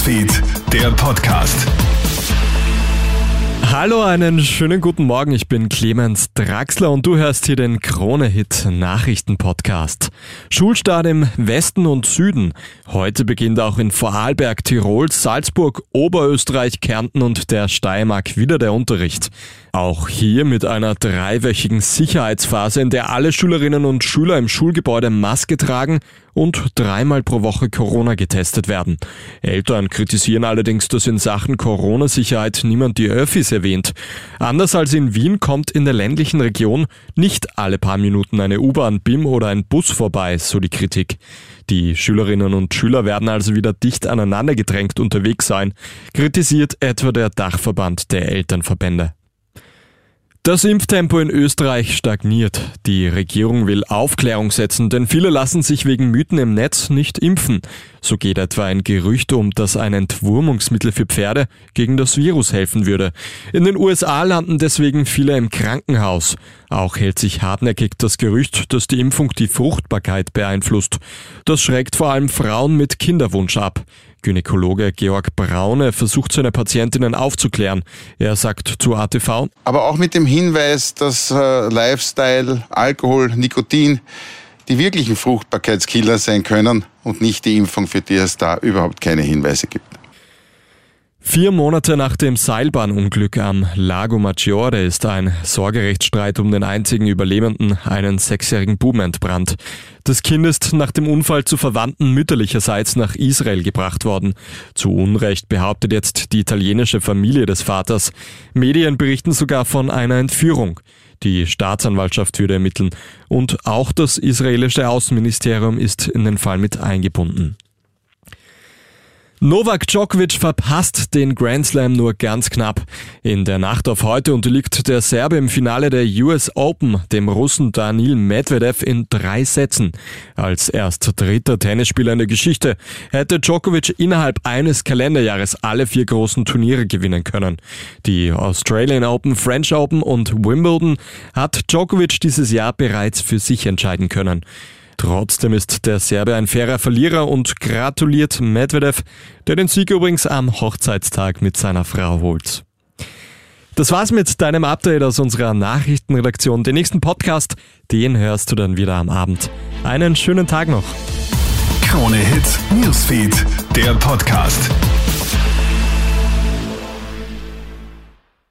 Newsfeed, der Podcast. Hallo, einen schönen guten Morgen. Ich bin Clemens Draxler und du hörst hier den Krone-Hit Nachrichten-Podcast. Schulstart im Westen und Süden. Heute beginnt auch in Vorarlberg, Tirol, Salzburg, Oberösterreich, Kärnten und der Steiermark wieder der Unterricht. Auch hier mit einer dreiwöchigen Sicherheitsphase, in der alle Schülerinnen und Schüler im Schulgebäude Maske tragen und dreimal pro Woche Corona getestet werden. Eltern kritisieren allerdings, dass in Sachen Corona-Sicherheit niemand die Öffis erwähnt. Anders als in Wien kommt in der ländlichen Region nicht alle paar Minuten eine U-Bahn, BIM oder ein Bus vorbei, so die Kritik. Die Schülerinnen und Schüler werden also wieder dicht aneinander gedrängt unterwegs sein, kritisiert etwa der Dachverband der Elternverbände. Das Impftempo in Österreich stagniert. Die Regierung will Aufklärung setzen, denn viele lassen sich wegen Mythen im Netz nicht impfen. So geht etwa ein Gerücht um, dass ein Entwurmungsmittel für Pferde gegen das Virus helfen würde. In den USA landen deswegen viele im Krankenhaus. Auch hält sich hartnäckig das Gerücht, dass die Impfung die Fruchtbarkeit beeinflusst. Das schreckt vor allem Frauen mit Kinderwunsch ab. Gynäkologe Georg Braune versucht seine Patientinnen aufzuklären. Er sagt zu ATV. Aber auch mit dem Hinweis, dass äh, Lifestyle, Alkohol, Nikotin die wirklichen Fruchtbarkeitskiller sein können und nicht die Impfung, für die es da überhaupt keine Hinweise gibt. Vier Monate nach dem Seilbahnunglück am Lago Maggiore ist ein Sorgerechtsstreit um den einzigen Überlebenden, einen sechsjährigen Buben, entbrannt. Das Kind ist nach dem Unfall zu Verwandten mütterlicherseits nach Israel gebracht worden. Zu Unrecht behauptet jetzt die italienische Familie des Vaters. Medien berichten sogar von einer Entführung. Die Staatsanwaltschaft würde ermitteln und auch das israelische Außenministerium ist in den Fall mit eingebunden. Novak Djokovic verpasst den Grand Slam nur ganz knapp. In der Nacht auf heute unterliegt der Serbe im Finale der US Open dem Russen Daniil Medvedev in drei Sätzen. Als erst dritter Tennisspieler in der Geschichte hätte Djokovic innerhalb eines Kalenderjahres alle vier großen Turniere gewinnen können. Die Australian Open, French Open und Wimbledon hat Djokovic dieses Jahr bereits für sich entscheiden können. Trotzdem ist der Serbe ein fairer Verlierer und gratuliert Medvedev, der den Sieg übrigens am Hochzeitstag mit seiner Frau holt. Das war's mit deinem Update aus unserer Nachrichtenredaktion. Den nächsten Podcast, den hörst du dann wieder am Abend. Einen schönen Tag noch. Krone Hits, Newsfeed, der Podcast.